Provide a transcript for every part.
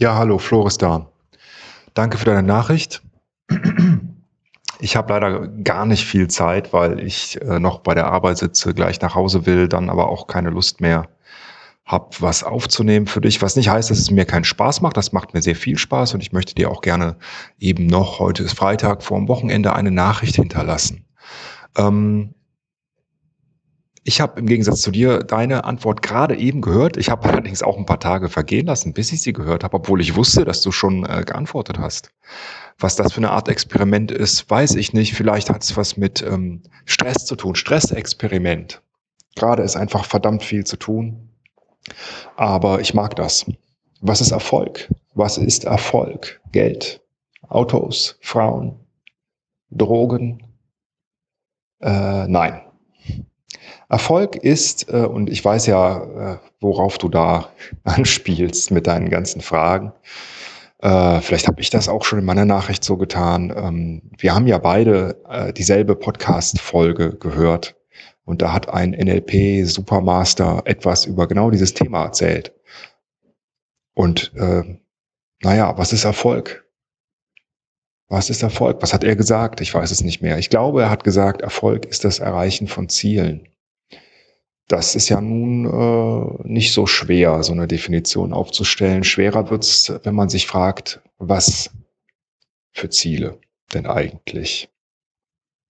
Ja, hallo, Floristan. Danke für deine Nachricht. Ich habe leider gar nicht viel Zeit, weil ich äh, noch bei der Arbeit sitze, gleich nach Hause will, dann aber auch keine Lust mehr habe, was aufzunehmen für dich. Was nicht heißt, dass es mir keinen Spaß macht. Das macht mir sehr viel Spaß und ich möchte dir auch gerne eben noch, heute ist Freitag, vor dem Wochenende eine Nachricht hinterlassen. Ähm, ich habe im Gegensatz zu dir deine Antwort gerade eben gehört. Ich habe allerdings auch ein paar Tage vergehen lassen, bis ich sie gehört habe, obwohl ich wusste, dass du schon äh, geantwortet hast. Was das für eine Art Experiment ist, weiß ich nicht. Vielleicht hat es was mit ähm, Stress zu tun. Stressexperiment. Gerade ist einfach verdammt viel zu tun. Aber ich mag das. Was ist Erfolg? Was ist Erfolg? Geld, Autos, Frauen, Drogen? Äh, nein. Erfolg ist, äh, und ich weiß ja, äh, worauf du da anspielst mit deinen ganzen Fragen. Äh, vielleicht habe ich das auch schon in meiner Nachricht so getan. Ähm, wir haben ja beide äh, dieselbe Podcast-Folge gehört. Und da hat ein NLP-Supermaster etwas über genau dieses Thema erzählt. Und äh, naja, was ist Erfolg? Was ist Erfolg? Was hat er gesagt? Ich weiß es nicht mehr. Ich glaube, er hat gesagt, Erfolg ist das Erreichen von Zielen. Das ist ja nun äh, nicht so schwer, so eine Definition aufzustellen. Schwerer wird's, wenn man sich fragt, was für Ziele denn eigentlich?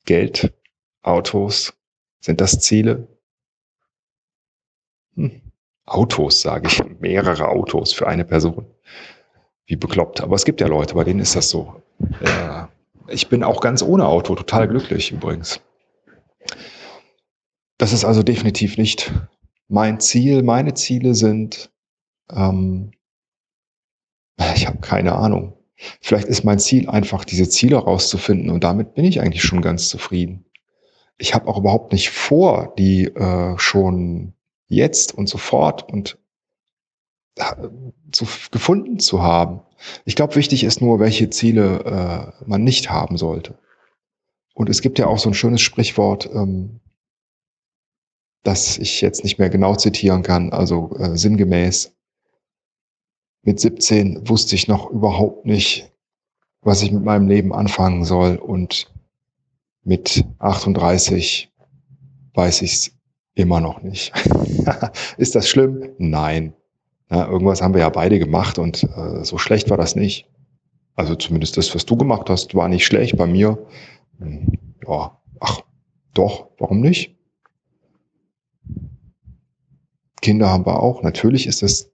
Geld, Autos, sind das Ziele? Hm. Autos, sage ich, mehrere Autos für eine Person. Wie bekloppt. Aber es gibt ja Leute, bei denen ist das so. Äh, ich bin auch ganz ohne Auto total glücklich übrigens. Das ist also definitiv nicht mein Ziel. Meine Ziele sind, ähm, ich habe keine Ahnung. Vielleicht ist mein Ziel einfach, diese Ziele rauszufinden und damit bin ich eigentlich schon ganz zufrieden. Ich habe auch überhaupt nicht vor, die äh, schon jetzt und sofort und äh, zu, gefunden zu haben. Ich glaube, wichtig ist nur, welche Ziele äh, man nicht haben sollte. Und es gibt ja auch so ein schönes Sprichwort, ähm, das ich jetzt nicht mehr genau zitieren kann, also äh, sinngemäß. Mit 17 wusste ich noch überhaupt nicht, was ich mit meinem Leben anfangen soll und mit 38 weiß ich es immer noch nicht. Ist das schlimm? Nein. Ja, irgendwas haben wir ja beide gemacht und äh, so schlecht war das nicht. Also zumindest das, was du gemacht hast, war nicht schlecht. Bei mir, hm, ja, ach, doch, warum nicht? Kinder haben wir auch. Natürlich ist das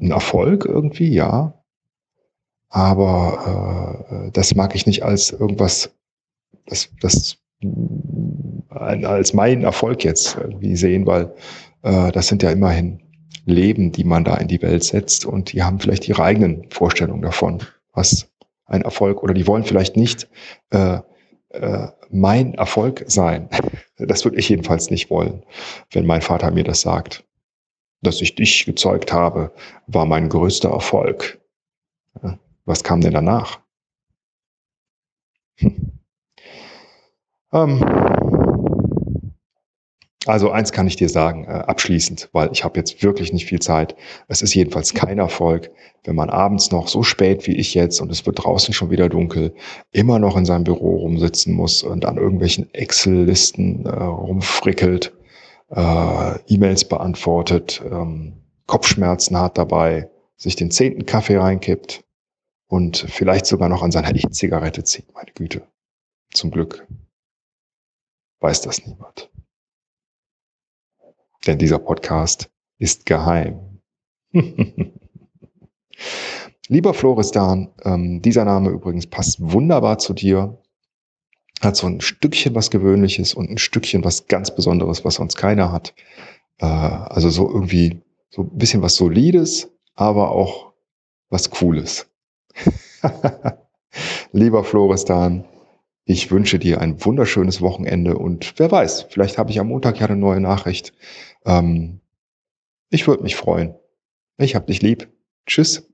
ein Erfolg irgendwie, ja. Aber äh, das mag ich nicht als irgendwas, das, das als mein Erfolg jetzt irgendwie sehen, weil äh, das sind ja immerhin Leben, die man da in die Welt setzt und die haben vielleicht ihre eigenen Vorstellungen davon, was ein Erfolg oder die wollen vielleicht nicht äh, äh, mein Erfolg sein. Das würde ich jedenfalls nicht wollen, wenn mein Vater mir das sagt. Dass ich dich gezeugt habe, war mein größter Erfolg. Was kam denn danach? Hm. Ähm, also eins kann ich dir sagen, äh, abschließend, weil ich habe jetzt wirklich nicht viel Zeit. Es ist jedenfalls kein Erfolg, wenn man abends noch so spät wie ich jetzt und es wird draußen schon wieder dunkel, immer noch in seinem Büro rumsitzen muss und an irgendwelchen Excel-Listen äh, rumfrickelt, äh, E-Mails beantwortet, ähm, Kopfschmerzen hat dabei, sich den zehnten Kaffee reinkippt und vielleicht sogar noch an seiner E-Zigarette zieht. Meine Güte. Zum Glück weiß das niemand. Denn dieser Podcast ist geheim. Lieber Floristan, ähm, dieser Name übrigens passt wunderbar zu dir. Hat so ein Stückchen was Gewöhnliches und ein Stückchen was ganz Besonderes, was sonst keiner hat. Äh, also so irgendwie so ein bisschen was Solides, aber auch was Cooles. Lieber Floristan, ich wünsche dir ein wunderschönes Wochenende und wer weiß, vielleicht habe ich am Montag ja eine neue Nachricht. Ähm, ich würde mich freuen. Ich hab dich lieb. Tschüss.